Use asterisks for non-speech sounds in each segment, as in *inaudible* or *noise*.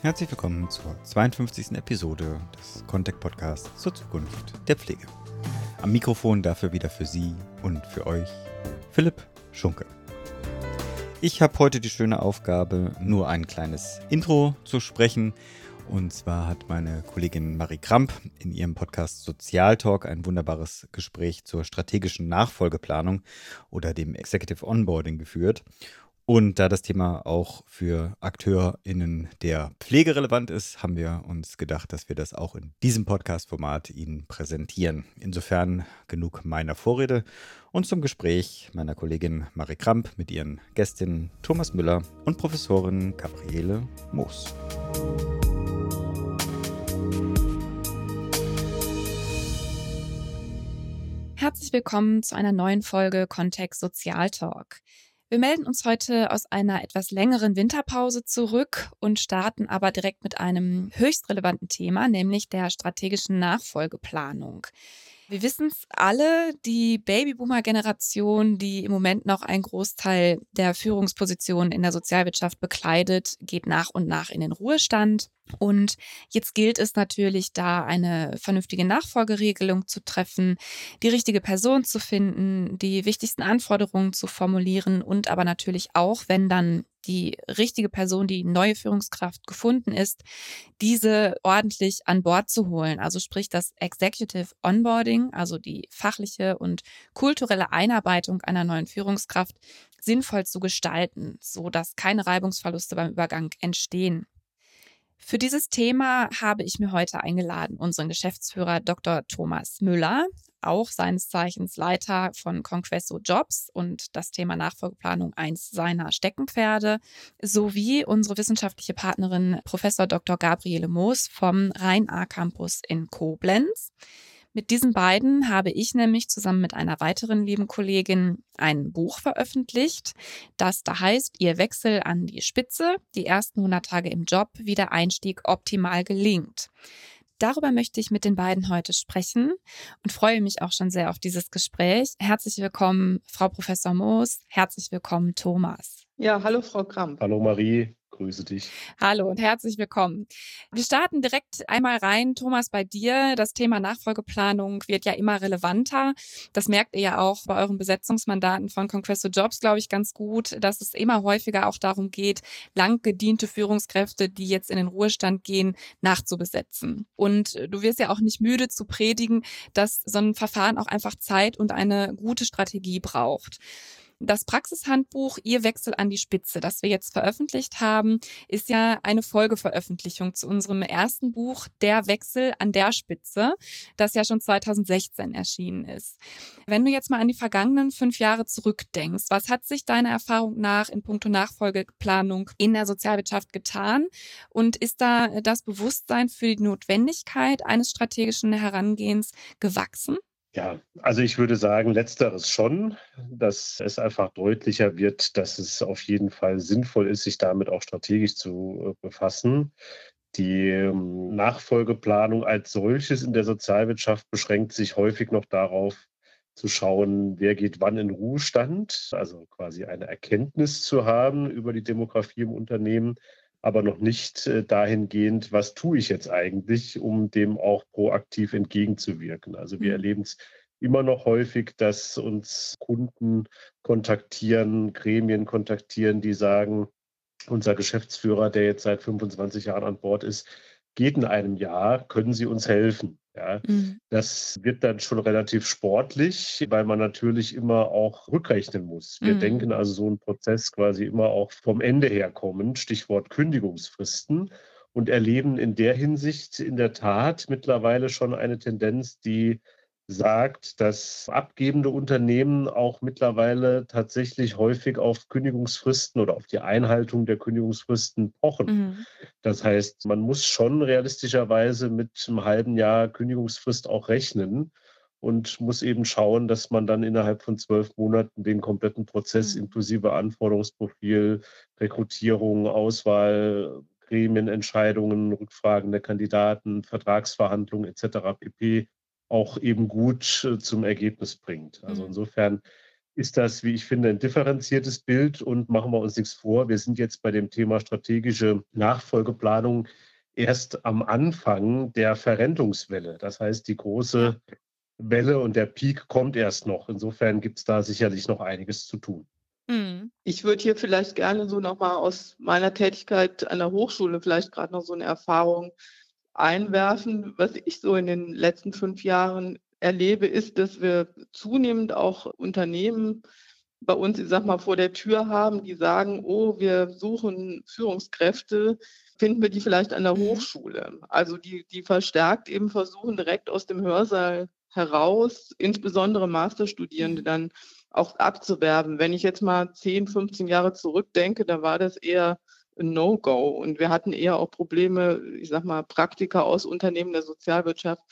Herzlich willkommen zur 52. Episode des Contact Podcasts zur Zukunft der Pflege. Am Mikrofon dafür wieder für Sie und für euch Philipp Schunke. Ich habe heute die schöne Aufgabe, nur ein kleines Intro zu sprechen. Und zwar hat meine Kollegin Marie Kramp in ihrem Podcast Sozialtalk ein wunderbares Gespräch zur strategischen Nachfolgeplanung oder dem Executive Onboarding geführt. Und da das Thema auch für AkteurInnen der Pflege relevant ist, haben wir uns gedacht, dass wir das auch in diesem Podcast-Format Ihnen präsentieren. Insofern genug meiner Vorrede und zum Gespräch meiner Kollegin Marie Kramp mit ihren Gästinnen Thomas Müller und Professorin Gabriele Moos. Herzlich willkommen zu einer neuen Folge Kontext Sozialtalk. Wir melden uns heute aus einer etwas längeren Winterpause zurück und starten aber direkt mit einem höchst relevanten Thema, nämlich der strategischen Nachfolgeplanung. Wir wissen es alle, die Babyboomer-Generation, die im Moment noch einen Großteil der Führungspositionen in der Sozialwirtschaft bekleidet, geht nach und nach in den Ruhestand. Und jetzt gilt es natürlich, da eine vernünftige Nachfolgeregelung zu treffen, die richtige Person zu finden, die wichtigsten Anforderungen zu formulieren und aber natürlich auch, wenn dann die richtige Person, die neue Führungskraft gefunden ist, diese ordentlich an Bord zu holen. Also sprich das Executive Onboarding, also die fachliche und kulturelle Einarbeitung einer neuen Führungskraft sinnvoll zu gestalten, so dass keine Reibungsverluste beim Übergang entstehen. Für dieses Thema habe ich mir heute eingeladen unseren Geschäftsführer Dr. Thomas Müller, auch seines Zeichens Leiter von Conquesto Jobs und das Thema Nachfolgeplanung eins seiner Steckenpferde, sowie unsere wissenschaftliche Partnerin Professor Dr. Gabriele Moos vom Rhein-A-Campus in Koblenz. Mit diesen beiden habe ich nämlich zusammen mit einer weiteren lieben Kollegin ein Buch veröffentlicht, das da heißt Ihr Wechsel an die Spitze, die ersten 100 Tage im Job, wie der Einstieg optimal gelingt. Darüber möchte ich mit den beiden heute sprechen und freue mich auch schon sehr auf dieses Gespräch. Herzlich willkommen, Frau Professor Moos. Herzlich willkommen, Thomas. Ja, hallo, Frau Kramp. Hallo, Marie grüße dich. Hallo und herzlich willkommen. Wir starten direkt einmal rein. Thomas, bei dir. Das Thema Nachfolgeplanung wird ja immer relevanter. Das merkt ihr ja auch bei euren Besetzungsmandaten von Conquesto Jobs, glaube ich, ganz gut, dass es immer häufiger auch darum geht, lang gediente Führungskräfte, die jetzt in den Ruhestand gehen, nachzubesetzen. Und du wirst ja auch nicht müde zu predigen, dass so ein Verfahren auch einfach Zeit und eine gute Strategie braucht. Das Praxishandbuch Ihr Wechsel an die Spitze, das wir jetzt veröffentlicht haben, ist ja eine Folgeveröffentlichung zu unserem ersten Buch Der Wechsel an der Spitze, das ja schon 2016 erschienen ist. Wenn du jetzt mal an die vergangenen fünf Jahre zurückdenkst, was hat sich deiner Erfahrung nach in puncto Nachfolgeplanung in der Sozialwirtschaft getan? Und ist da das Bewusstsein für die Notwendigkeit eines strategischen Herangehens gewachsen? Ja, also ich würde sagen, letzteres schon, dass es einfach deutlicher wird, dass es auf jeden Fall sinnvoll ist, sich damit auch strategisch zu äh, befassen. Die ähm, Nachfolgeplanung als solches in der Sozialwirtschaft beschränkt sich häufig noch darauf, zu schauen, wer geht wann in Ruhestand, also quasi eine Erkenntnis zu haben über die Demografie im Unternehmen aber noch nicht äh, dahingehend, was tue ich jetzt eigentlich, um dem auch proaktiv entgegenzuwirken. Also wir mhm. erleben es immer noch häufig, dass uns Kunden kontaktieren, Gremien kontaktieren, die sagen, unser Geschäftsführer, der jetzt seit 25 Jahren an Bord ist, geht in einem Jahr, können Sie uns helfen? Ja, mhm. Das wird dann schon relativ sportlich, weil man natürlich immer auch rückrechnen muss. Wir mhm. denken also so einen Prozess quasi immer auch vom Ende her kommen, Stichwort Kündigungsfristen und erleben in der Hinsicht in der Tat mittlerweile schon eine Tendenz, die sagt, dass abgebende Unternehmen auch mittlerweile tatsächlich häufig auf Kündigungsfristen oder auf die Einhaltung der Kündigungsfristen pochen. Mhm. Das heißt, man muss schon realistischerweise mit einem halben Jahr Kündigungsfrist auch rechnen und muss eben schauen, dass man dann innerhalb von zwölf Monaten den kompletten Prozess mhm. inklusive Anforderungsprofil, Rekrutierung, Auswahl, Gremienentscheidungen, Rückfragen der Kandidaten, Vertragsverhandlungen etc. pp auch eben gut äh, zum Ergebnis bringt. Also mhm. insofern ist das, wie ich finde, ein differenziertes Bild und machen wir uns nichts vor. Wir sind jetzt bei dem Thema strategische Nachfolgeplanung erst am Anfang der Verrentungswelle. Das heißt, die große Welle und der Peak kommt erst noch. Insofern gibt es da sicherlich noch einiges zu tun. Hm. Ich würde hier vielleicht gerne so nochmal aus meiner Tätigkeit an der Hochschule vielleicht gerade noch so eine Erfahrung einwerfen. Was ich so in den letzten fünf Jahren erlebe, ist, dass wir zunehmend auch Unternehmen bei uns, ich sag mal, vor der Tür haben, die sagen, oh, wir suchen Führungskräfte, finden wir die vielleicht an der mhm. Hochschule. Also die, die verstärkt eben versuchen, direkt aus dem Hörsaal heraus, insbesondere Masterstudierende, dann auch abzuwerben. Wenn ich jetzt mal 10, 15 Jahre zurückdenke, da war das eher No-Go. Und wir hatten eher auch Probleme, ich sag mal, Praktiker aus Unternehmen der Sozialwirtschaft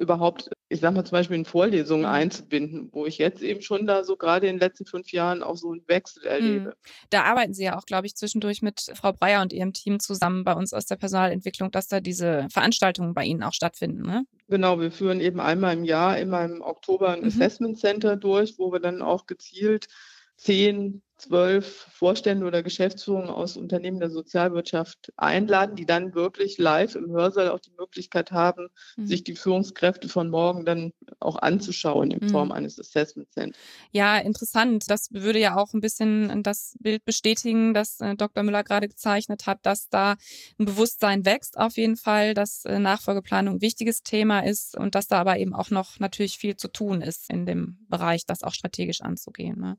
überhaupt, ich sag mal zum Beispiel in Vorlesungen mhm. einzubinden, wo ich jetzt eben schon da so gerade in den letzten fünf Jahren auch so einen Wechsel mhm. erlebe. Da arbeiten Sie ja auch, glaube ich, zwischendurch mit Frau Breyer und ihrem Team zusammen bei uns aus der Personalentwicklung, dass da diese Veranstaltungen bei Ihnen auch stattfinden. Ne? Genau, wir führen eben einmal im Jahr, immer im Oktober ein mhm. Assessment Center durch, wo wir dann auch gezielt zehn zwölf Vorstände oder Geschäftsführungen aus Unternehmen der Sozialwirtschaft einladen, die dann wirklich live im Hörsaal auch die Möglichkeit haben, mhm. sich die Führungskräfte von morgen dann auch anzuschauen in Form mhm. eines Assessment Centers. Ja, interessant. Das würde ja auch ein bisschen das Bild bestätigen, das äh, Dr. Müller gerade gezeichnet hat, dass da ein Bewusstsein wächst auf jeden Fall, dass äh, Nachfolgeplanung ein wichtiges Thema ist und dass da aber eben auch noch natürlich viel zu tun ist in dem Bereich, das auch strategisch anzugehen. Ne?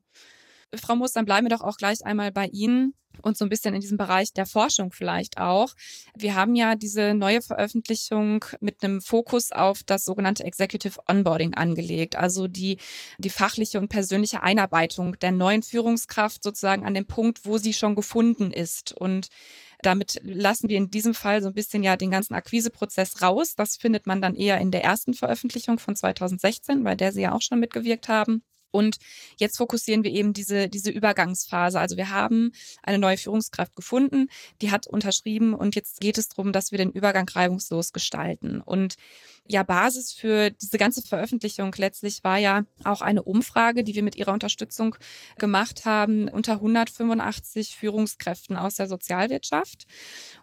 Frau Moos, dann bleiben wir doch auch gleich einmal bei Ihnen und so ein bisschen in diesem Bereich der Forschung vielleicht auch. Wir haben ja diese neue Veröffentlichung mit einem Fokus auf das sogenannte Executive Onboarding angelegt, also die, die fachliche und persönliche Einarbeitung der neuen Führungskraft sozusagen an dem Punkt, wo sie schon gefunden ist. Und damit lassen wir in diesem Fall so ein bisschen ja den ganzen Akquiseprozess raus. Das findet man dann eher in der ersten Veröffentlichung von 2016, bei der Sie ja auch schon mitgewirkt haben. Und jetzt fokussieren wir eben diese, diese Übergangsphase. Also wir haben eine neue Führungskraft gefunden, die hat unterschrieben und jetzt geht es darum, dass wir den Übergang reibungslos gestalten. Und ja, Basis für diese ganze Veröffentlichung letztlich war ja auch eine Umfrage, die wir mit ihrer Unterstützung gemacht haben unter 185 Führungskräften aus der Sozialwirtschaft.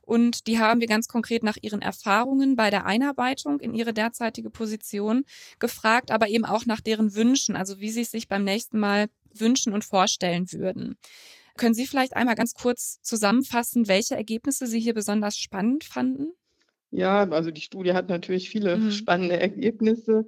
Und die haben wir ganz konkret nach ihren Erfahrungen bei der Einarbeitung in ihre derzeitige Position gefragt, aber eben auch nach deren Wünschen, also wie sie es sich beim nächsten Mal wünschen und vorstellen würden. Können Sie vielleicht einmal ganz kurz zusammenfassen, welche Ergebnisse Sie hier besonders spannend fanden? Ja, also die Studie hat natürlich viele *laughs* mhm. spannende Ergebnisse.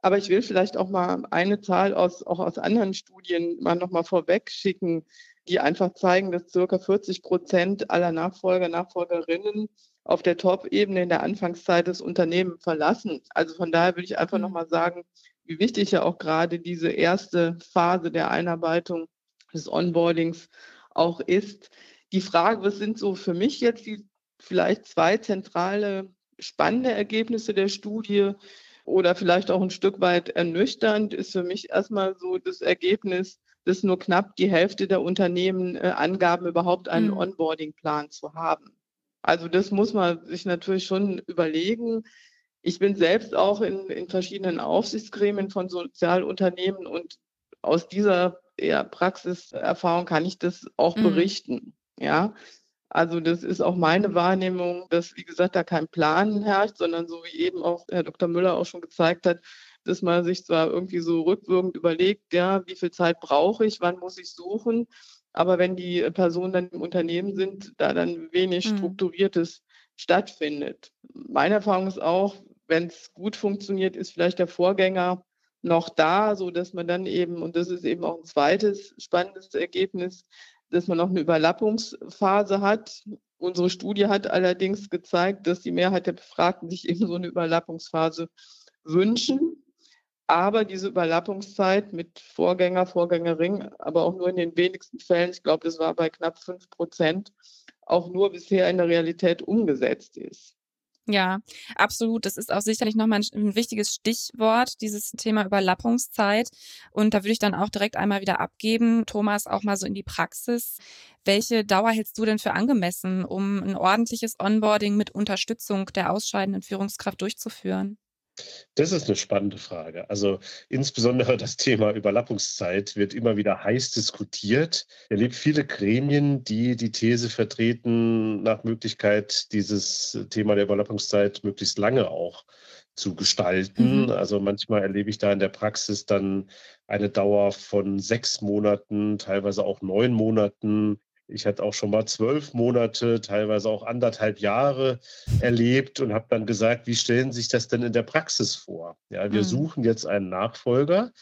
Aber ich will vielleicht auch mal eine Zahl aus, auch aus anderen Studien mal nochmal vorweg schicken, die einfach zeigen, dass circa 40 Prozent aller Nachfolger, Nachfolgerinnen auf der Top-Ebene in der Anfangszeit des Unternehmens verlassen. Also von daher würde ich einfach mhm. nochmal sagen, wie wichtig ja auch gerade diese erste Phase der Einarbeitung des Onboardings auch ist. Die Frage, was sind so für mich jetzt die vielleicht zwei zentrale spannende Ergebnisse der Studie oder vielleicht auch ein Stück weit ernüchternd ist für mich erstmal so das Ergebnis, dass nur knapp die Hälfte der Unternehmen äh, angaben, überhaupt einen mhm. Onboarding-Plan zu haben. Also das muss man sich natürlich schon überlegen. Ich bin selbst auch in, in verschiedenen Aufsichtsgremien von Sozialunternehmen und aus dieser eher Praxiserfahrung kann ich das auch mhm. berichten. Ja, also das ist auch meine Wahrnehmung, dass, wie gesagt, da kein Plan herrscht, sondern so wie eben auch Herr Dr. Müller auch schon gezeigt hat, dass man sich zwar irgendwie so rückwirkend überlegt, ja, wie viel Zeit brauche ich, wann muss ich suchen, aber wenn die Personen dann im Unternehmen sind, da dann wenig mhm. Strukturiertes stattfindet. Meine Erfahrung ist auch, wenn es gut funktioniert, ist vielleicht der Vorgänger noch da, so dass man dann eben, und das ist eben auch ein zweites spannendes Ergebnis, dass man noch eine Überlappungsphase hat. Unsere Studie hat allerdings gezeigt, dass die Mehrheit der Befragten sich eben so eine Überlappungsphase wünschen. Aber diese Überlappungszeit mit Vorgänger, Vorgängerin, aber auch nur in den wenigsten Fällen, ich glaube, das war bei knapp fünf Prozent, auch nur bisher in der Realität umgesetzt ist. Ja, absolut. Das ist auch sicherlich nochmal ein, wichtiges Stichwort, dieses Thema Überlappungszeit. Und da würde ich dann auch direkt einmal wieder abgeben, Thomas, auch mal so in die Praxis. Welche Dauer hältst du denn für angemessen, um ein ordentliches Onboarding mit Unterstützung der ausscheidenden Führungskraft durchzuführen? Das ist eine spannende Frage. Also insbesondere das Thema Überlappungszeit wird immer wieder heiß diskutiert. Ich erlebe viele Gremien, die die These vertreten, nach Möglichkeit dieses Thema der Überlappungszeit möglichst lange auch zu gestalten. Mhm. Also manchmal erlebe ich da in der Praxis dann eine Dauer von sechs Monaten, teilweise auch neun Monaten. Ich hatte auch schon mal zwölf Monate, teilweise auch anderthalb Jahre erlebt und habe dann gesagt, wie stellen Sie sich das denn in der Praxis vor? Ja, wir mhm. suchen jetzt einen Nachfolger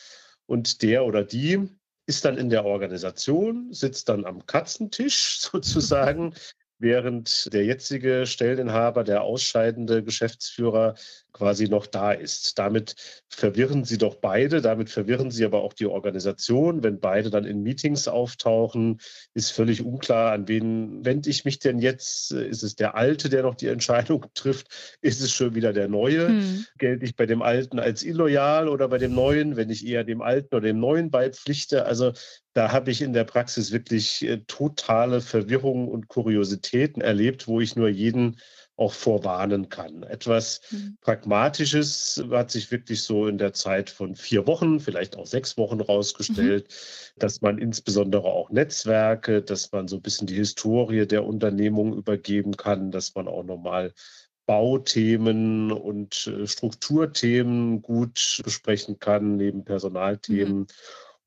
und der oder die ist dann in der Organisation, sitzt dann am Katzentisch *laughs* sozusagen, während der jetzige Stelleninhaber, der ausscheidende Geschäftsführer, quasi noch da ist. Damit verwirren sie doch beide, damit verwirren sie aber auch die Organisation. Wenn beide dann in Meetings auftauchen, ist völlig unklar, an wen wende ich mich denn jetzt? Ist es der Alte, der noch die Entscheidung *laughs* trifft? Ist es schon wieder der Neue? Hm. Gelte ich bei dem Alten als illoyal oder bei dem Neuen, wenn ich eher dem Alten oder dem Neuen beipflichte? Also da habe ich in der Praxis wirklich äh, totale Verwirrung und Kuriositäten erlebt, wo ich nur jeden auch vorwarnen kann. Etwas mhm. Pragmatisches hat sich wirklich so in der Zeit von vier Wochen, vielleicht auch sechs Wochen rausgestellt, mhm. dass man insbesondere auch Netzwerke, dass man so ein bisschen die Historie der Unternehmung übergeben kann, dass man auch nochmal Bauthemen und äh, Strukturthemen gut besprechen kann, neben Personalthemen. Mhm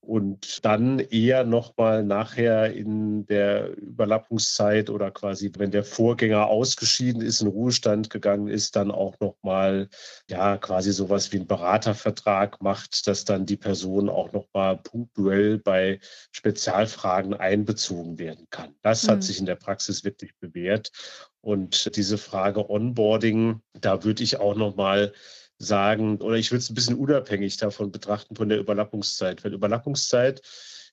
und dann eher nochmal nachher in der Überlappungszeit oder quasi, wenn der Vorgänger ausgeschieden ist, in Ruhestand gegangen ist, dann auch nochmal, ja, quasi sowas wie ein Beratervertrag macht, dass dann die Person auch nochmal punktuell bei Spezialfragen einbezogen werden kann. Das mhm. hat sich in der Praxis wirklich bewährt. Und diese Frage Onboarding, da würde ich auch nochmal sagen, oder ich würde es ein bisschen unabhängig davon betrachten, von der Überlappungszeit. Weil Überlappungszeit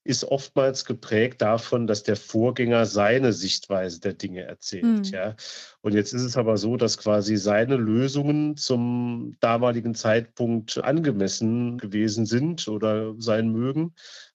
ist oftmals geprägt davon, dass der Vorgänger seine Sichtweise der Dinge erzählt. Mhm. Ja. Und jetzt ist es aber so, dass quasi seine Lösungen zum damaligen Zeitpunkt angemessen gewesen sind oder sein mögen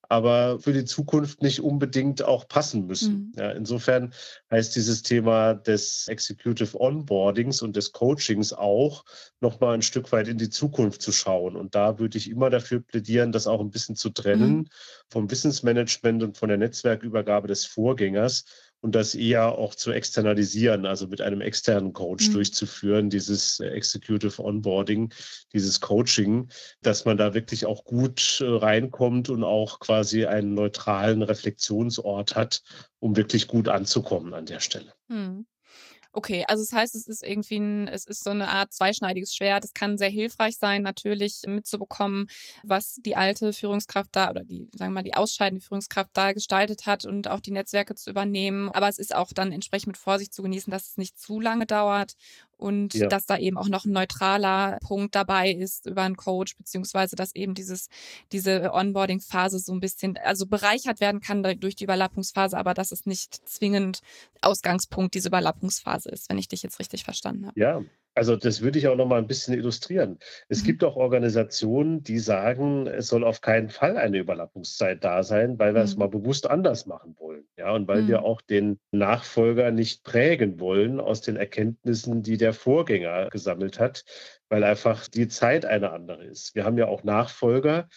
aber für die Zukunft nicht unbedingt auch passen müssen. Mhm. Ja, insofern heißt dieses Thema des Executive Onboardings und des Coachings auch, nochmal ein Stück weit in die Zukunft zu schauen. Und da würde ich immer dafür plädieren, das auch ein bisschen zu trennen mhm. vom Wissensmanagement und von der Netzwerkübergabe des Vorgängers und das eher auch zu externalisieren, also mit einem externen Coach mhm. durchzuführen, dieses äh, Executive Onboarding, dieses Coaching, dass man da wirklich auch gut äh, reinkommt und auch quasi einen neutralen Reflexionsort hat, um wirklich gut anzukommen an der Stelle. Mhm. Okay, also das heißt, es ist irgendwie ein, es ist so eine Art zweischneidiges Schwert. Es kann sehr hilfreich sein, natürlich mitzubekommen, was die alte Führungskraft da oder die, sagen wir mal, die ausscheidende Führungskraft da gestaltet hat und auch die Netzwerke zu übernehmen. Aber es ist auch dann entsprechend mit Vorsicht zu genießen, dass es nicht zu lange dauert und ja. dass da eben auch noch ein neutraler Punkt dabei ist über einen Coach, beziehungsweise dass eben dieses, diese Onboarding-Phase so ein bisschen, also bereichert werden kann durch die Überlappungsphase, aber dass es nicht zwingend Ausgangspunkt diese Überlappungsphase ist, wenn ich dich jetzt richtig verstanden habe. Ja, also das würde ich auch noch mal ein bisschen illustrieren. Es mhm. gibt auch Organisationen, die sagen, es soll auf keinen Fall eine Überlappungszeit da sein, weil wir mhm. es mal bewusst anders machen wollen. Ja, und weil mhm. wir auch den Nachfolger nicht prägen wollen aus den Erkenntnissen, die der Vorgänger gesammelt hat, weil einfach die Zeit eine andere ist. Wir haben ja auch Nachfolger,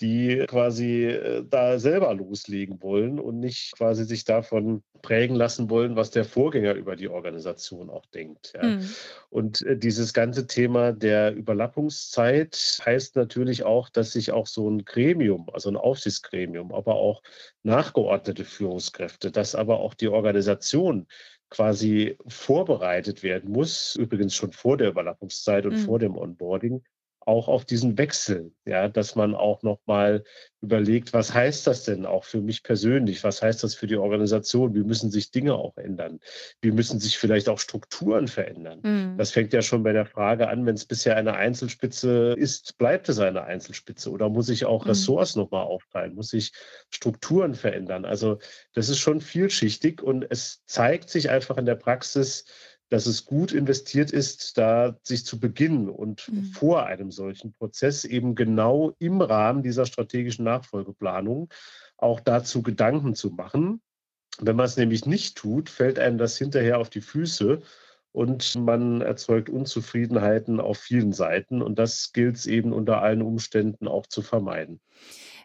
die quasi äh, da selber loslegen wollen und nicht quasi sich davon prägen lassen wollen, was der Vorgänger über die Organisation auch denkt. Ja. Mhm. Und äh, dieses ganze Thema der Überlappungszeit heißt natürlich auch, dass sich auch so ein Gremium, also ein Aufsichtsgremium, aber auch nachgeordnete Führungskräfte, dass aber auch die Organisation quasi vorbereitet werden muss, übrigens schon vor der Überlappungszeit und mhm. vor dem Onboarding, auch auf diesen Wechsel, ja, dass man auch nochmal überlegt, was heißt das denn auch für mich persönlich? Was heißt das für die Organisation? Wie müssen sich Dinge auch ändern? Wie müssen sich vielleicht auch Strukturen verändern? Mhm. Das fängt ja schon bei der Frage an, wenn es bisher eine Einzelspitze ist, bleibt es eine Einzelspitze oder muss ich auch mhm. Ressorts nochmal aufteilen? Muss ich Strukturen verändern? Also das ist schon vielschichtig und es zeigt sich einfach in der Praxis, dass es gut investiert ist, da sich zu beginnen und mhm. vor einem solchen Prozess eben genau im Rahmen dieser strategischen Nachfolgeplanung auch dazu Gedanken zu machen. Wenn man es nämlich nicht tut, fällt einem das hinterher auf die Füße und man erzeugt Unzufriedenheiten auf vielen Seiten. Und das gilt es eben unter allen Umständen auch zu vermeiden.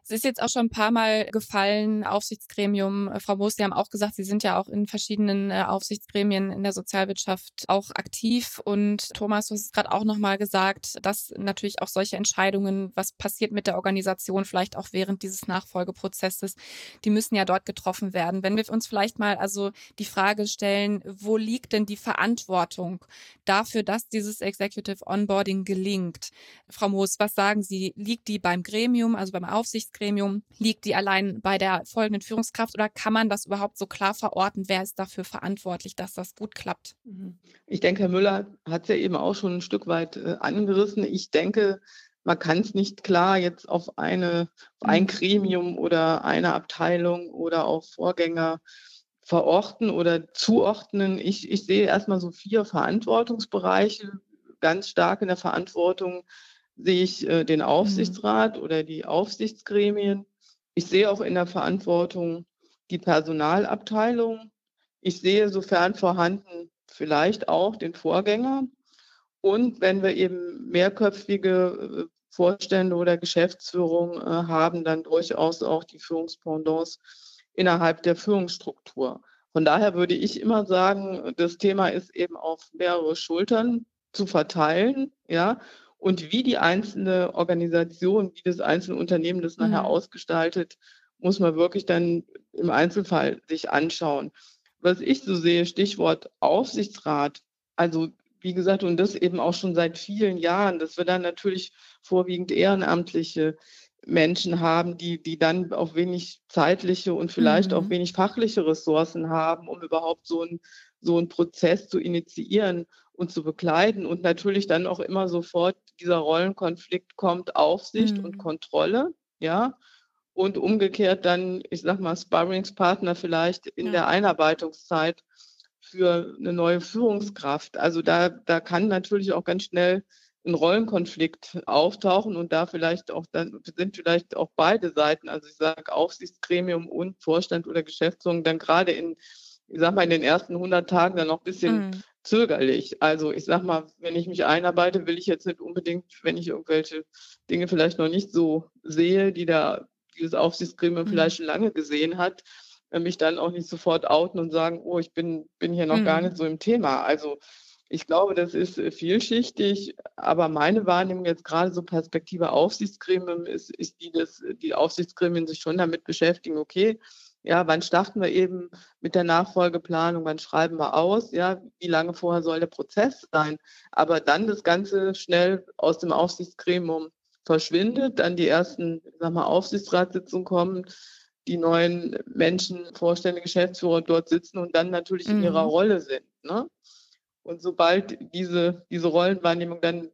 Es ist jetzt auch schon ein paar Mal gefallen, Aufsichtsgremium. Äh, Frau Moos, Sie haben auch gesagt, Sie sind ja auch in verschiedenen äh, Aufsichtsgremien in der Sozialwirtschaft auch aktiv. Und Thomas, du hast es gerade auch nochmal gesagt, dass natürlich auch solche Entscheidungen, was passiert mit der Organisation, vielleicht auch während dieses Nachfolgeprozesses, die müssen ja dort getroffen werden. Wenn wir uns vielleicht mal also die Frage stellen, wo liegt denn die Verantwortung dafür, dass dieses Executive Onboarding gelingt? Frau Moos, was sagen Sie? Liegt die beim Gremium, also beim Aufsichtsgremium? Aufsichtsgremium? Liegt die allein bei der folgenden Führungskraft oder kann man das überhaupt so klar verorten? Wer ist dafür verantwortlich, dass das gut klappt? Mhm. Ich denke, Herr Müller hat es ja eben auch schon ein Stück weit äh, angerissen. Ich denke, man kann es nicht klar jetzt auf eine, auf ein mhm. Gremium oder eine Abteilung oder auf Vorgänger verorten oder zuordnen. Ich, ich sehe erstmal so vier Verantwortungsbereiche ganz stark in der Verantwortung sehe ich äh, den mhm. Aufsichtsrat mhm. oder die Aufsichtsgremien. Ich sehe auch in der Verantwortung die Personalabteilung. Ich sehe, sofern vorhanden, vielleicht auch den Vorgänger. Und wenn wir eben mehrköpfige äh, Vorstände oder Geschäftsführung äh, haben, dann durchaus auch die Führungspendants innerhalb der Führungsstruktur. Von daher würde ich immer sagen, das Thema ist eben auf mehrere Schultern zu verteilen, ja, und wie die einzelne Organisation, wie das einzelne Unternehmen das mhm. nachher ausgestaltet, muss man wirklich dann im Einzelfall sich anschauen. Was ich so sehe, Stichwort Aufsichtsrat, also wie gesagt, und das eben auch schon seit vielen Jahren, dass wir dann natürlich vorwiegend ehrenamtliche Menschen haben, die, die dann auch wenig zeitliche und vielleicht mhm. auch wenig fachliche Ressourcen haben, um überhaupt so ein so einen Prozess zu initiieren und zu begleiten und natürlich dann auch immer sofort dieser Rollenkonflikt kommt, Aufsicht mhm. und Kontrolle, ja, und umgekehrt dann, ich sag mal, Sparringspartner vielleicht in ja. der Einarbeitungszeit für eine neue Führungskraft. Also da, da kann natürlich auch ganz schnell ein Rollenkonflikt auftauchen und da vielleicht auch dann sind vielleicht auch beide Seiten, also ich sage Aufsichtsgremium und Vorstand oder Geschäftsführung dann gerade in ich sag mal, in den ersten 100 Tagen dann noch ein bisschen mhm. Zögerlich. Also ich sag mal, wenn ich mich einarbeite, will ich jetzt nicht unbedingt, wenn ich irgendwelche Dinge vielleicht noch nicht so sehe, die da dieses Aufsichtsgremium mhm. vielleicht schon lange gesehen hat, äh, mich dann auch nicht sofort outen und sagen, oh, ich bin, bin hier noch mhm. gar nicht so im Thema. Also ich glaube, das ist äh, vielschichtig, aber meine Wahrnehmung jetzt gerade so Perspektive Aufsichtsgremium ist, ist die, dass die Aufsichtsgremien sich schon damit beschäftigen, okay, ja, wann starten wir eben mit der Nachfolgeplanung? Wann schreiben wir aus? Ja, wie lange vorher soll der Prozess sein? Aber dann das Ganze schnell aus dem Aufsichtsgremium verschwindet, dann die ersten, sag mal, Aufsichtsratssitzungen kommen, die neuen Menschen, Vorstände, Geschäftsführer dort sitzen und dann natürlich mhm. in ihrer mhm. Rolle sind. Ne? Und sobald diese, diese Rollenwahrnehmung dann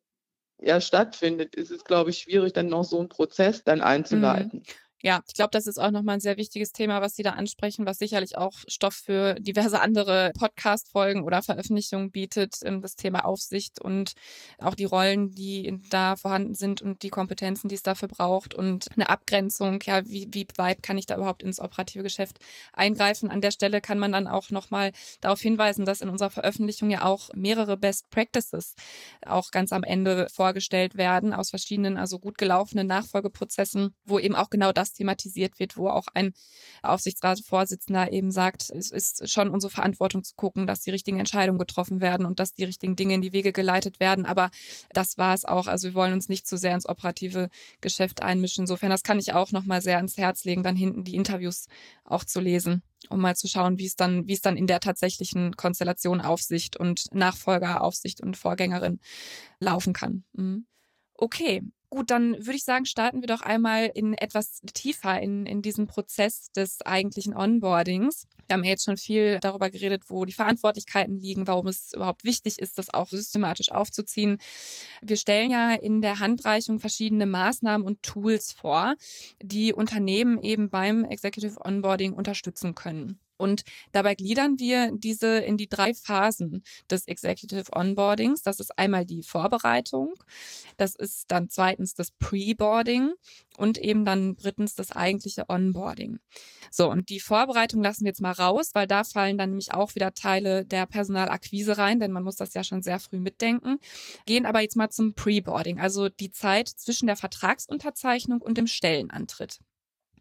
ja stattfindet, ist es, glaube ich, schwierig, dann noch so einen Prozess dann einzuleiten. Mhm. Ja, ich glaube, das ist auch nochmal ein sehr wichtiges Thema, was Sie da ansprechen, was sicherlich auch Stoff für diverse andere Podcast-Folgen oder Veröffentlichungen bietet. Ähm, das Thema Aufsicht und auch die Rollen, die da vorhanden sind und die Kompetenzen, die es dafür braucht und eine Abgrenzung. Ja, wie, wie weit kann ich da überhaupt ins operative Geschäft eingreifen? An der Stelle kann man dann auch nochmal darauf hinweisen, dass in unserer Veröffentlichung ja auch mehrere Best Practices auch ganz am Ende vorgestellt werden aus verschiedenen, also gut gelaufenen Nachfolgeprozessen, wo eben auch genau das das thematisiert wird, wo auch ein Aufsichtsratsvorsitzender eben sagt, es ist schon unsere Verantwortung zu gucken, dass die richtigen Entscheidungen getroffen werden und dass die richtigen Dinge in die Wege geleitet werden. Aber das war es auch. Also wir wollen uns nicht zu sehr ins operative Geschäft einmischen. Insofern, das kann ich auch nochmal sehr ans Herz legen, dann hinten die Interviews auch zu lesen um mal zu schauen, wie es dann, wie es dann in der tatsächlichen Konstellation Aufsicht und Nachfolger, Aufsicht und Vorgängerin laufen kann. Mhm. Okay, Gut, dann würde ich sagen, starten wir doch einmal in etwas tiefer in, in diesen Prozess des eigentlichen Onboardings. Wir haben ja jetzt schon viel darüber geredet, wo die Verantwortlichkeiten liegen, warum es überhaupt wichtig ist, das auch systematisch aufzuziehen. Wir stellen ja in der Handreichung verschiedene Maßnahmen und Tools vor, die Unternehmen eben beim Executive Onboarding unterstützen können. Und dabei gliedern wir diese in die drei Phasen des Executive Onboardings. Das ist einmal die Vorbereitung, das ist dann zweitens das Preboarding und eben dann drittens das eigentliche Onboarding. So, und die Vorbereitung lassen wir jetzt mal raus, weil da fallen dann nämlich auch wieder Teile der Personalakquise rein, denn man muss das ja schon sehr früh mitdenken. Gehen aber jetzt mal zum Preboarding, also die Zeit zwischen der Vertragsunterzeichnung und dem Stellenantritt.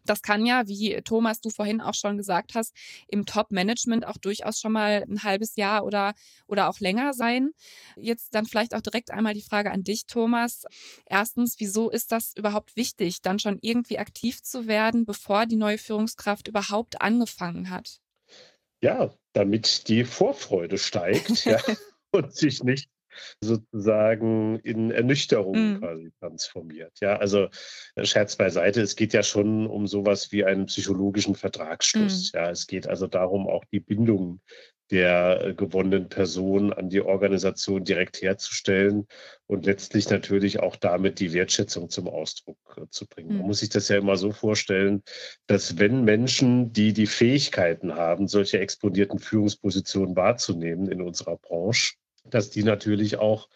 Das kann ja, wie Thomas du vorhin auch schon gesagt hast, im Top-Management auch durchaus schon mal ein halbes Jahr oder, oder auch länger sein. Jetzt dann vielleicht auch direkt einmal die Frage an dich, Thomas. Erstens, wieso ist das überhaupt wichtig, dann schon irgendwie aktiv zu werden, bevor die neue Führungskraft überhaupt angefangen hat? Ja, damit die Vorfreude steigt ja, *laughs* und sich nicht sozusagen in Ernüchterung mhm. quasi transformiert. Ja, also äh, Scherz beiseite, es geht ja schon um sowas wie einen psychologischen Vertragsschluss. Mhm. Ja, es geht also darum, auch die Bindung der äh, gewonnenen Person an die Organisation direkt herzustellen und letztlich natürlich auch damit die Wertschätzung zum Ausdruck äh, zu bringen. Man mhm. muss sich das ja immer so vorstellen, dass wenn Menschen, die die Fähigkeiten haben, solche exponierten Führungspositionen wahrzunehmen in unserer Branche, dass die natürlich auch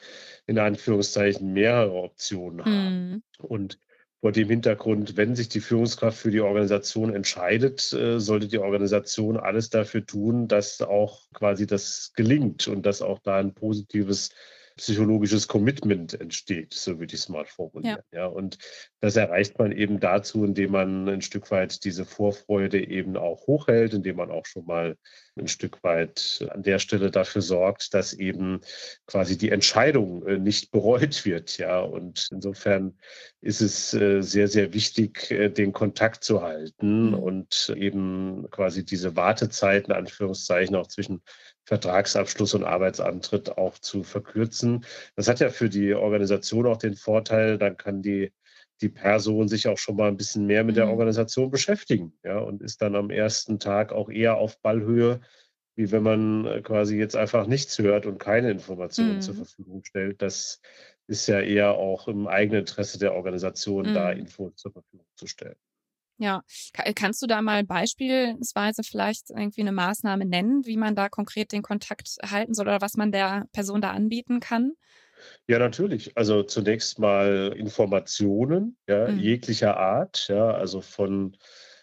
in Anführungszeichen mehrere Optionen haben. Mhm. Und vor dem Hintergrund, wenn sich die Führungskraft für die Organisation entscheidet, äh, sollte die Organisation alles dafür tun, dass auch quasi das gelingt und dass auch da ein positives psychologisches Commitment entsteht, so würde ich es mal formulieren. Ja. ja. Und das erreicht man eben dazu, indem man ein Stück weit diese Vorfreude eben auch hochhält, indem man auch schon mal ein Stück weit an der Stelle dafür sorgt, dass eben quasi die Entscheidung äh, nicht bereut wird. Ja, und insofern ist es äh, sehr, sehr wichtig, äh, den Kontakt zu halten mhm. und eben quasi diese Wartezeiten, Anführungszeichen, auch zwischen Vertragsabschluss und Arbeitsantritt auch zu verkürzen. Das hat ja für die Organisation auch den Vorteil, dann kann die, die Person sich auch schon mal ein bisschen mehr mit der mhm. Organisation beschäftigen ja, und ist dann am ersten Tag auch eher auf Ballhöhe, wie wenn man äh, quasi jetzt einfach nichts hört und keine Informationen mhm. zur Verfügung stellt. Das ist ja eher auch im eigenen Interesse der Organisation, mhm. da Infos zur Verfügung zu stellen. Ja, kannst du da mal beispielsweise vielleicht irgendwie eine Maßnahme nennen, wie man da konkret den Kontakt halten soll oder was man der Person da anbieten kann? Ja, natürlich. Also zunächst mal Informationen, ja, mhm. jeglicher Art, ja, also von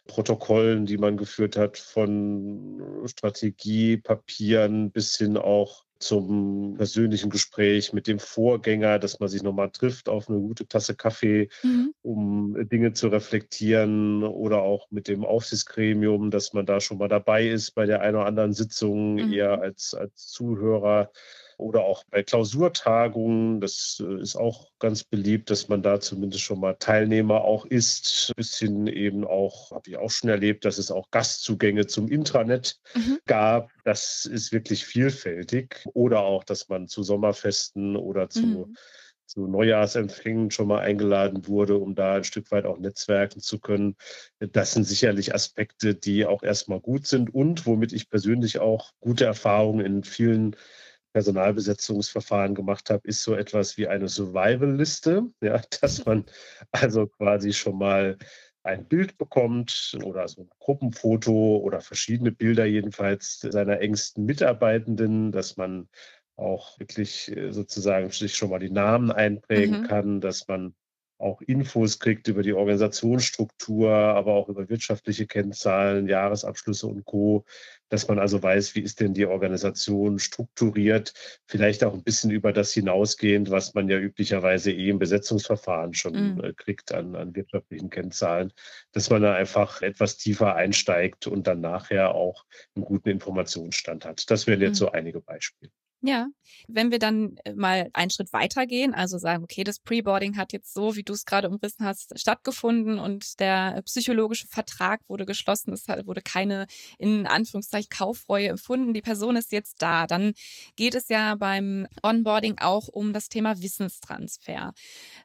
Protokollen, die man geführt hat, von Strategiepapieren bis hin auch zum persönlichen Gespräch mit dem Vorgänger, dass man sich nochmal trifft auf eine gute Tasse Kaffee, mhm. um Dinge zu reflektieren oder auch mit dem Aufsichtsgremium, dass man da schon mal dabei ist bei der einen oder anderen Sitzung, mhm. eher als, als Zuhörer oder auch bei Klausurtagungen. Das äh, ist auch ganz beliebt, dass man da zumindest schon mal Teilnehmer auch ist. Ein bisschen eben auch, habe ich auch schon erlebt, dass es auch Gastzugänge zum Intranet mhm. gab. Das ist wirklich vielfältig. Oder auch, dass man zu Sommerfesten oder zu mhm zu Neujahrsempfängen schon mal eingeladen wurde, um da ein Stück weit auch netzwerken zu können. Das sind sicherlich Aspekte, die auch erstmal gut sind und womit ich persönlich auch gute Erfahrungen in vielen Personalbesetzungsverfahren gemacht habe, ist so etwas wie eine Survival-Liste, *laughs* ja, dass man also quasi schon mal ein Bild bekommt oder so ein Gruppenfoto oder verschiedene Bilder jedenfalls seiner engsten Mitarbeitenden, dass man auch wirklich äh, sozusagen sich schon mal die Namen einprägen mhm. kann, dass man auch Infos kriegt über die Organisationsstruktur, aber auch über wirtschaftliche Kennzahlen, Jahresabschlüsse und Co., dass man also weiß, wie ist denn die Organisation strukturiert, vielleicht auch ein bisschen über das hinausgehend, was man ja üblicherweise eh im Besetzungsverfahren schon mhm. Äh, kriegt an, an wirtschaftlichen Kennzahlen, dass man da einfach etwas tiefer einsteigt und dann nachher auch einen guten Informationsstand hat. Das wären jetzt mhm. so einige Beispiele. Ja, wenn wir dann äh, mal einen Schritt weitergehen, also sagen, okay, das Preboarding hat jetzt so, wie du es gerade umrissen hast, stattgefunden und der psychologische Vertrag wurde geschlossen, es wurde keine in Anführungszeichen Kaufreue empfunden, die Person ist jetzt da. Dann geht es ja beim Onboarding auch um das Thema Wissenstransfer.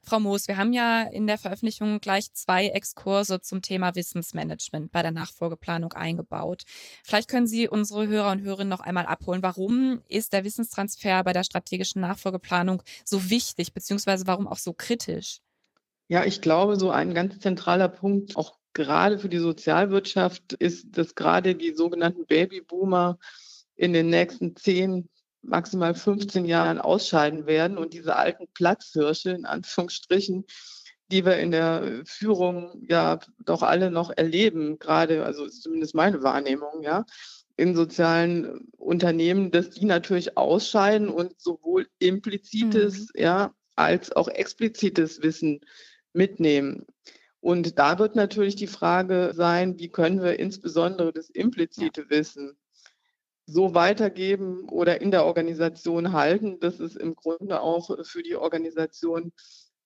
Frau Moos, wir haben ja in der Veröffentlichung gleich zwei Exkurse zum Thema Wissensmanagement bei der Nachfolgeplanung eingebaut. Vielleicht können Sie unsere Hörer und Hörerinnen noch einmal abholen. Warum ist der Wissens Wissenstransfer bei der strategischen Nachfolgeplanung so wichtig, beziehungsweise warum auch so kritisch? Ja, ich glaube, so ein ganz zentraler Punkt, auch gerade für die Sozialwirtschaft ist, dass gerade die sogenannten Babyboomer in den nächsten zehn, maximal 15 Jahren ausscheiden werden und diese alten Platzhirsche in Anführungsstrichen, die wir in der Führung ja doch alle noch erleben, gerade, also ist zumindest meine Wahrnehmung, ja, in sozialen Unternehmen, dass die natürlich ausscheiden und sowohl implizites, mhm. ja, als auch explizites Wissen mitnehmen. Und da wird natürlich die Frage sein, wie können wir insbesondere das implizite ja. Wissen so weitergeben oder in der Organisation halten, dass es im Grunde auch für die Organisation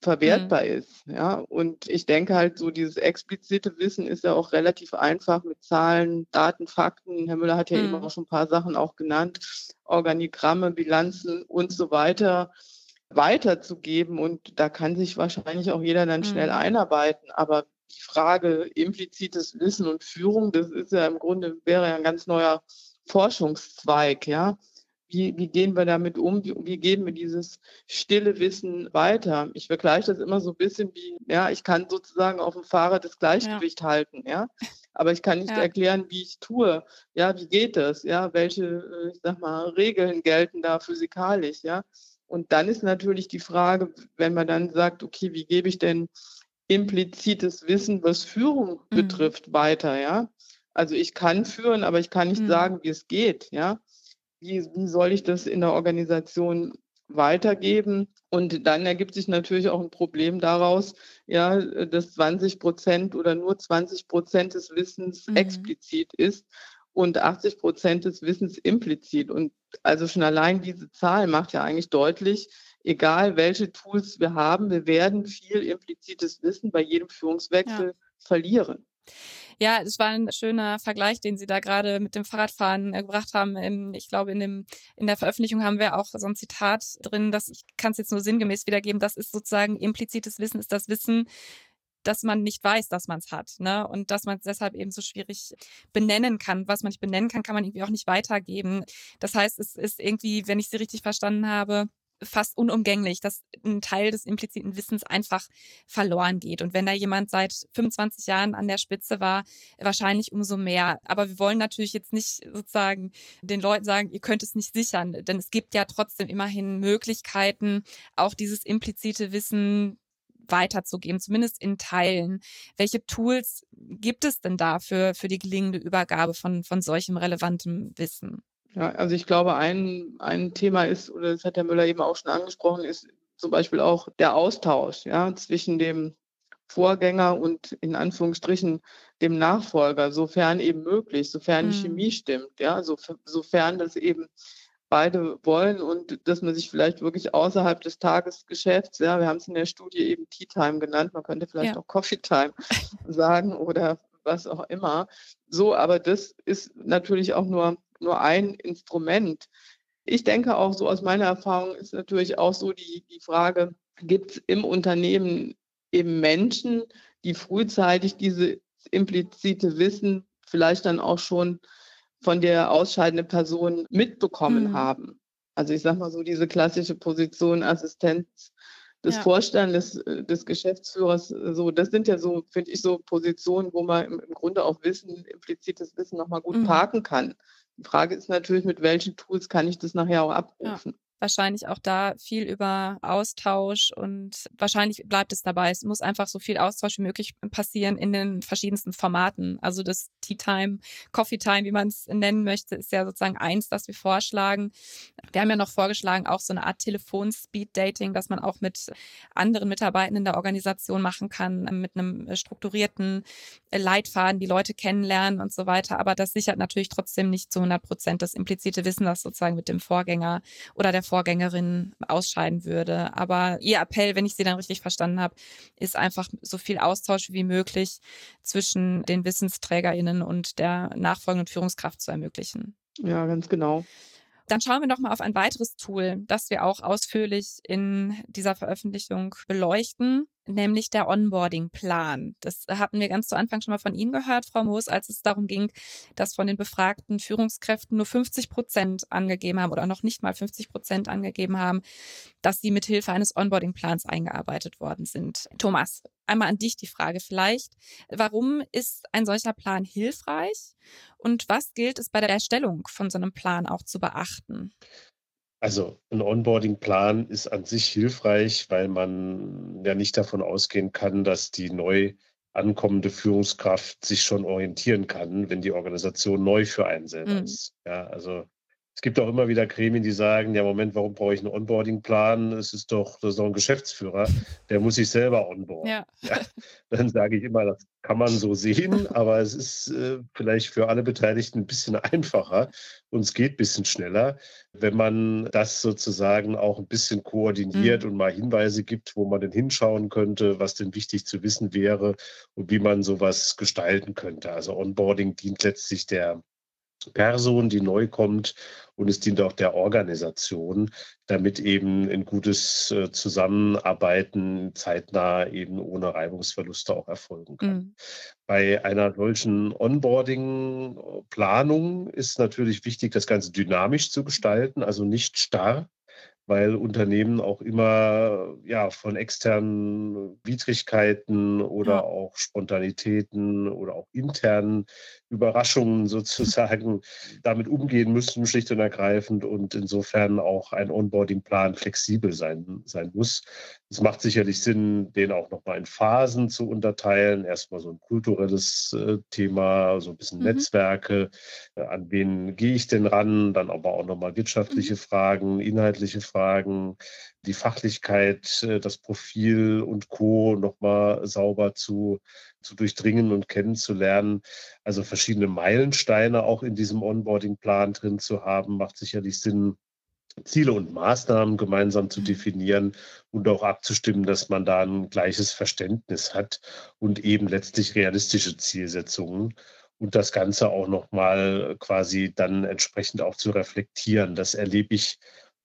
verwertbar mhm. ist. Ja, und ich denke halt so, dieses explizite Wissen ist ja auch relativ einfach mit Zahlen, Daten, Fakten. Herr Müller hat ja mhm. eben auch schon ein paar Sachen auch genannt, Organigramme, Bilanzen und so weiter weiterzugeben. Und da kann sich wahrscheinlich auch jeder dann schnell mhm. einarbeiten. Aber die Frage implizites Wissen und Führung, das ist ja im Grunde, wäre ja ein ganz neuer Forschungszweig, ja. Wie, wie gehen wir damit um? Wie, wie geben wir dieses stille Wissen weiter? Ich vergleiche das immer so ein bisschen wie, ja, ich kann sozusagen auf dem Fahrrad das Gleichgewicht ja. halten, ja. Aber ich kann nicht ja. erklären, wie ich tue. Ja, wie geht das? Ja, welche, äh, ich sag mal, Regeln gelten da physikalisch, ja. Und dann ist natürlich die Frage, wenn man dann sagt, okay, wie gebe ich denn implizites Wissen, was Führung mhm. betrifft, weiter, ja? Also ich kann führen, aber ich kann nicht mhm. sagen, wie es geht, ja? Wie, wie soll ich das in der Organisation weitergeben? Und dann ergibt sich natürlich auch ein Problem daraus, ja, dass 20 Prozent oder nur 20 Prozent des Wissens mhm. explizit ist und 80 Prozent des Wissens implizit. Und also schon allein diese Zahl macht ja eigentlich deutlich, egal welche Tools wir haben, wir werden viel implizites Wissen bei jedem Führungswechsel ja. verlieren. Ja, es war ein schöner Vergleich, den Sie da gerade mit dem Fahrradfahren äh, gebracht haben. Ich glaube, in, dem, in der Veröffentlichung haben wir auch so ein Zitat drin, das ich kann es jetzt nur sinngemäß wiedergeben. Das ist sozusagen implizites Wissen, ist das Wissen, dass man nicht weiß, dass man es hat. Ne? Und dass man es deshalb eben so schwierig benennen kann. Was man nicht benennen kann, kann man irgendwie auch nicht weitergeben. Das heißt, es ist irgendwie, wenn ich Sie richtig verstanden habe, fast unumgänglich, dass ein Teil des impliziten Wissens einfach verloren geht. Und wenn da jemand seit 25 Jahren an der Spitze war, wahrscheinlich umso mehr. Aber wir wollen natürlich jetzt nicht sozusagen den Leuten sagen, ihr könnt es nicht sichern, denn es gibt ja trotzdem immerhin Möglichkeiten, auch dieses implizite Wissen weiterzugeben, zumindest in Teilen. Welche Tools gibt es denn da für, für die gelingende Übergabe von, von solchem relevantem Wissen? Ja, also ich glaube, ein, ein Thema ist, oder das hat Herr Müller eben auch schon angesprochen, ist zum Beispiel auch der Austausch ja, zwischen dem Vorgänger und in Anführungsstrichen dem Nachfolger, sofern eben möglich, sofern die mhm. Chemie stimmt, ja, so, sofern das eben beide wollen und dass man sich vielleicht wirklich außerhalb des Tagesgeschäfts, ja, wir haben es in der Studie eben Tea Time genannt, man könnte vielleicht ja. auch Coffee Time *laughs* sagen oder was auch immer. So, aber das ist natürlich auch nur, nur ein Instrument. Ich denke auch so aus meiner Erfahrung ist natürlich auch so die, die Frage, gibt es im Unternehmen eben Menschen, die frühzeitig dieses implizite Wissen vielleicht dann auch schon von der ausscheidenden Person mitbekommen mhm. haben. Also ich sage mal so diese klassische Position Assistenz des ja. Vorstandes, des, äh, des Geschäftsführers, äh, so, das sind ja so, finde ich, so Positionen, wo man im, im Grunde auch Wissen, implizites Wissen nochmal gut mhm. parken kann. Die Frage ist natürlich, mit welchen Tools kann ich das nachher auch abrufen? Ja wahrscheinlich auch da viel über Austausch und wahrscheinlich bleibt es dabei. Es muss einfach so viel Austausch wie möglich passieren in den verschiedensten Formaten. Also das Tea Time, Coffee Time, wie man es nennen möchte, ist ja sozusagen eins, das wir vorschlagen. Wir haben ja noch vorgeschlagen, auch so eine Art Telefon-Speed-Dating, dass man auch mit anderen Mitarbeitenden der Organisation machen kann, mit einem strukturierten Leitfaden, die Leute kennenlernen und so weiter. Aber das sichert natürlich trotzdem nicht zu 100 Prozent das implizite Wissen, das sozusagen mit dem Vorgänger oder der Vorgängerin ausscheiden würde. Aber ihr Appell, wenn ich sie dann richtig verstanden habe, ist einfach so viel Austausch wie möglich zwischen den WissensträgerInnen und der nachfolgenden Führungskraft zu ermöglichen. Ja, ganz genau. Dann schauen wir noch mal auf ein weiteres Tool, das wir auch ausführlich in dieser Veröffentlichung beleuchten, nämlich der Onboarding-Plan. Das hatten wir ganz zu Anfang schon mal von Ihnen gehört, Frau Moos, als es darum ging, dass von den befragten Führungskräften nur 50 Prozent angegeben haben oder noch nicht mal 50 Prozent angegeben haben, dass sie mithilfe eines Onboarding-Plans eingearbeitet worden sind. Thomas, einmal an dich die Frage vielleicht. Warum ist ein solcher Plan hilfreich? Und was gilt es bei der Erstellung von so einem Plan auch zu beachten? Also ein Onboarding-Plan ist an sich hilfreich, weil man ja nicht davon ausgehen kann, dass die neu ankommende Führungskraft sich schon orientieren kann, wenn die Organisation neu für einen selber mhm. ist. Ja, also es gibt auch immer wieder Gremien, die sagen, ja Moment, warum brauche ich einen Onboarding-Plan? Es ist doch, das ist doch ein Geschäftsführer, der muss sich selber onboarden. Ja. Ja, dann sage ich immer, das kann man so sehen, aber es ist äh, vielleicht für alle Beteiligten ein bisschen einfacher und es geht ein bisschen schneller, wenn man das sozusagen auch ein bisschen koordiniert mhm. und mal Hinweise gibt, wo man denn hinschauen könnte, was denn wichtig zu wissen wäre und wie man sowas gestalten könnte. Also Onboarding dient letztlich der Person, die neu kommt und es dient auch der Organisation, damit eben ein gutes äh, Zusammenarbeiten zeitnah eben ohne Reibungsverluste auch erfolgen kann. Mhm. Bei einer solchen Onboarding-Planung ist natürlich wichtig, das Ganze dynamisch zu gestalten, also nicht starr, weil Unternehmen auch immer ja, von externen Widrigkeiten oder ja. auch Spontanitäten oder auch internen Überraschungen sozusagen *laughs* damit umgehen müssen, schlicht und ergreifend. Und insofern auch ein Onboarding-Plan flexibel sein, sein muss. Es macht sicherlich Sinn, den auch nochmal in Phasen zu unterteilen. Erstmal so ein kulturelles äh, Thema, so ein bisschen mhm. Netzwerke. Äh, an wen gehe ich denn ran? Dann aber auch nochmal wirtschaftliche mhm. Fragen, inhaltliche Fragen, die Fachlichkeit, äh, das Profil und Co. nochmal sauber zu, zu durchdringen und kennenzulernen. Also verschiedene Meilensteine auch in diesem Onboarding-Plan drin zu haben, macht sicherlich Sinn. Ziele und Maßnahmen gemeinsam zu mhm. definieren und auch abzustimmen, dass man da ein gleiches Verständnis hat und eben letztlich realistische Zielsetzungen und das Ganze auch nochmal quasi dann entsprechend auch zu reflektieren. Das erlebe ich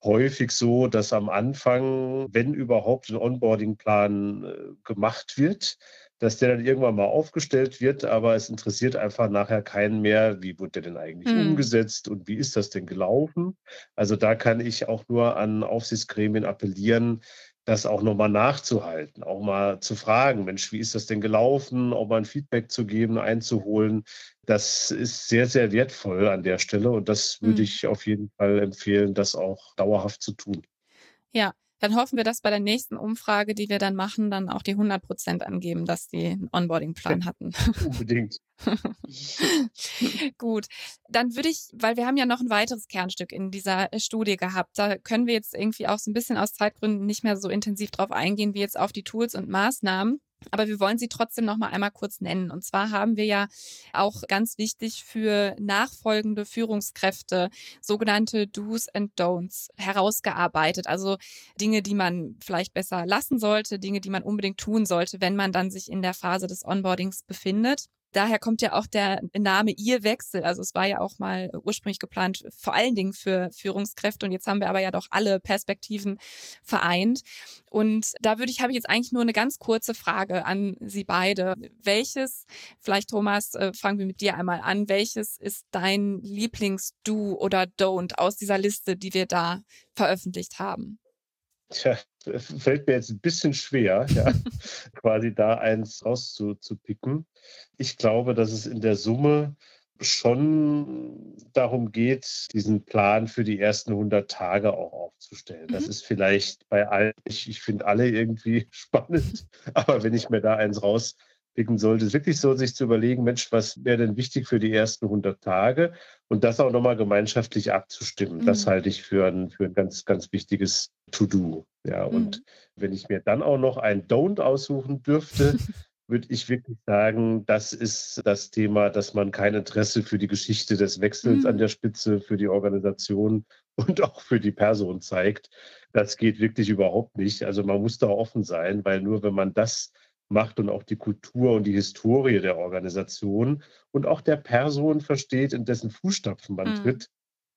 häufig so, dass am Anfang, wenn überhaupt ein Onboarding-Plan äh, gemacht wird, dass der dann irgendwann mal aufgestellt wird, aber es interessiert einfach nachher keinen mehr, wie wurde der denn eigentlich mhm. umgesetzt und wie ist das denn gelaufen. Also da kann ich auch nur an Aufsichtsgremien appellieren, das auch nochmal nachzuhalten, auch mal zu fragen, Mensch, wie ist das denn gelaufen, auch mal ein Feedback zu geben, einzuholen. Das ist sehr, sehr wertvoll an der Stelle und das würde mhm. ich auf jeden Fall empfehlen, das auch dauerhaft zu tun. Ja, dann hoffen wir, dass bei der nächsten Umfrage, die wir dann machen, dann auch die 100 Prozent angeben, dass die einen Onboarding-Plan hatten. Unbedingt. *laughs* Gut, dann würde ich, weil wir haben ja noch ein weiteres Kernstück in dieser Studie gehabt, da können wir jetzt irgendwie auch so ein bisschen aus Zeitgründen nicht mehr so intensiv drauf eingehen wie jetzt auf die Tools und Maßnahmen. Aber wir wollen sie trotzdem noch mal einmal kurz nennen. Und zwar haben wir ja auch ganz wichtig für nachfolgende Führungskräfte sogenannte Do's and Don'ts herausgearbeitet. Also Dinge, die man vielleicht besser lassen sollte, Dinge, die man unbedingt tun sollte, wenn man dann sich in der Phase des Onboardings befindet daher kommt ja auch der Name ihr Wechsel. Also es war ja auch mal ursprünglich geplant, vor allen Dingen für Führungskräfte. Und jetzt haben wir aber ja doch alle Perspektiven vereint. Und da würde ich, habe ich jetzt eigentlich nur eine ganz kurze Frage an Sie beide. Welches, vielleicht Thomas, äh, fangen wir mit dir einmal an. Welches ist dein Lieblings-Do oder Don't aus dieser Liste, die wir da veröffentlicht haben? Tja, fällt mir jetzt ein bisschen schwer, ja, *laughs* quasi da eins rauszupicken. Ich glaube, dass es in der Summe schon darum geht, diesen Plan für die ersten 100 Tage auch aufzustellen. Das mhm. ist vielleicht bei allen, ich, ich finde alle irgendwie *laughs* spannend, aber wenn ich mir da eins rauspicken sollte, ist wirklich so, sich zu überlegen, Mensch, was wäre denn wichtig für die ersten 100 Tage und das auch nochmal gemeinschaftlich abzustimmen. Mhm. Das halte ich für ein, für ein ganz, ganz wichtiges To-Do. Ja, und mhm. wenn ich mir dann auch noch ein Don't aussuchen dürfte, *laughs* würde ich wirklich sagen, das ist das Thema, dass man kein Interesse für die Geschichte des Wechsels mhm. an der Spitze, für die Organisation und auch für die Person zeigt. Das geht wirklich überhaupt nicht. Also man muss da offen sein, weil nur wenn man das macht und auch die Kultur und die Historie der Organisation und auch der Person versteht, in dessen Fußstapfen man mhm. tritt,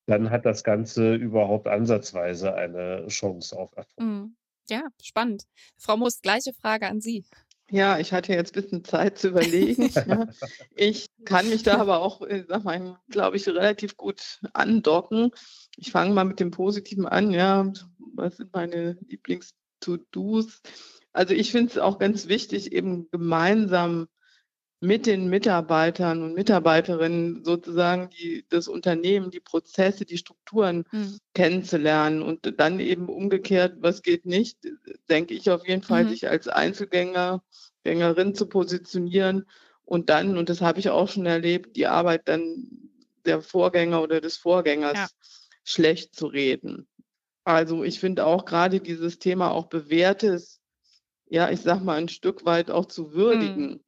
dann hat das Ganze überhaupt ansatzweise eine Chance auf Erfolg. Mhm. Ja, spannend. Frau Muss, gleiche Frage an Sie. Ja, ich hatte jetzt ein bisschen Zeit zu überlegen. *laughs* Ich kann mich da aber auch, äh, sag mal, glaube ich, relativ gut andocken. Ich fange mal mit dem Positiven an. Ja, was sind meine Lieblings-To-Dos? Also ich finde es auch ganz wichtig, eben gemeinsam mit den Mitarbeitern und Mitarbeiterinnen sozusagen die, das Unternehmen, die Prozesse, die Strukturen mhm. kennenzulernen und dann eben umgekehrt, was geht nicht, denke ich auf jeden Fall, mhm. sich als Einzelgänger, Gängerin zu positionieren und dann, und das habe ich auch schon erlebt, die Arbeit dann der Vorgänger oder des Vorgängers ja. schlecht zu reden. Also ich finde auch gerade dieses Thema auch bewährtes, ja, ich sag mal, ein Stück weit auch zu würdigen. Mhm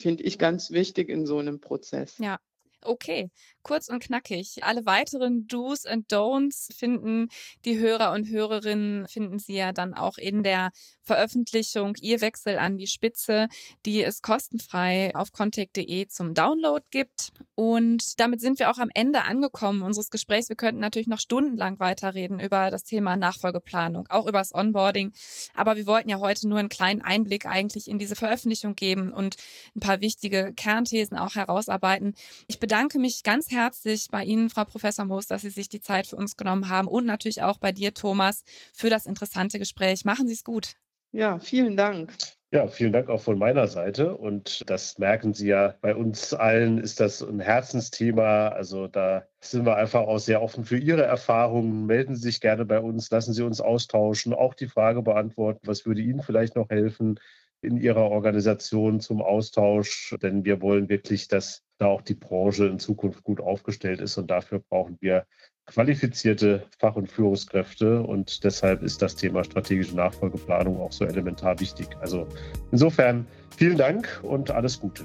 finde ich ganz wichtig in so einem Prozess. Ja, Okay, kurz und knackig. Alle weiteren Do's and Don'ts finden die Hörer und Hörerinnen, finden Sie ja dann auch in der Veröffentlichung Ihr Wechsel an die Spitze, die es kostenfrei auf contact.de zum Download gibt. Und damit sind wir auch am Ende angekommen unseres Gesprächs. Wir könnten natürlich noch stundenlang weiterreden über das Thema Nachfolgeplanung, auch über das Onboarding. Aber wir wollten ja heute nur einen kleinen Einblick eigentlich in diese Veröffentlichung geben und ein paar wichtige Kernthesen auch herausarbeiten. Ich bedanke mich ganz herzlich bei Ihnen, Frau Professor Moos, dass Sie sich die Zeit für uns genommen haben und natürlich auch bei dir, Thomas, für das interessante Gespräch. Machen Sie es gut. Ja, vielen Dank. Ja, vielen Dank auch von meiner Seite. Und das merken Sie ja, bei uns allen ist das ein Herzensthema. Also da sind wir einfach auch sehr offen für Ihre Erfahrungen. Melden Sie sich gerne bei uns, lassen Sie uns austauschen, auch die Frage beantworten, was würde Ihnen vielleicht noch helfen in Ihrer Organisation zum Austausch. Denn wir wollen wirklich, dass da auch die Branche in Zukunft gut aufgestellt ist. Und dafür brauchen wir qualifizierte Fach- und Führungskräfte. Und deshalb ist das Thema strategische Nachfolgeplanung auch so elementar wichtig. Also insofern vielen Dank und alles Gute.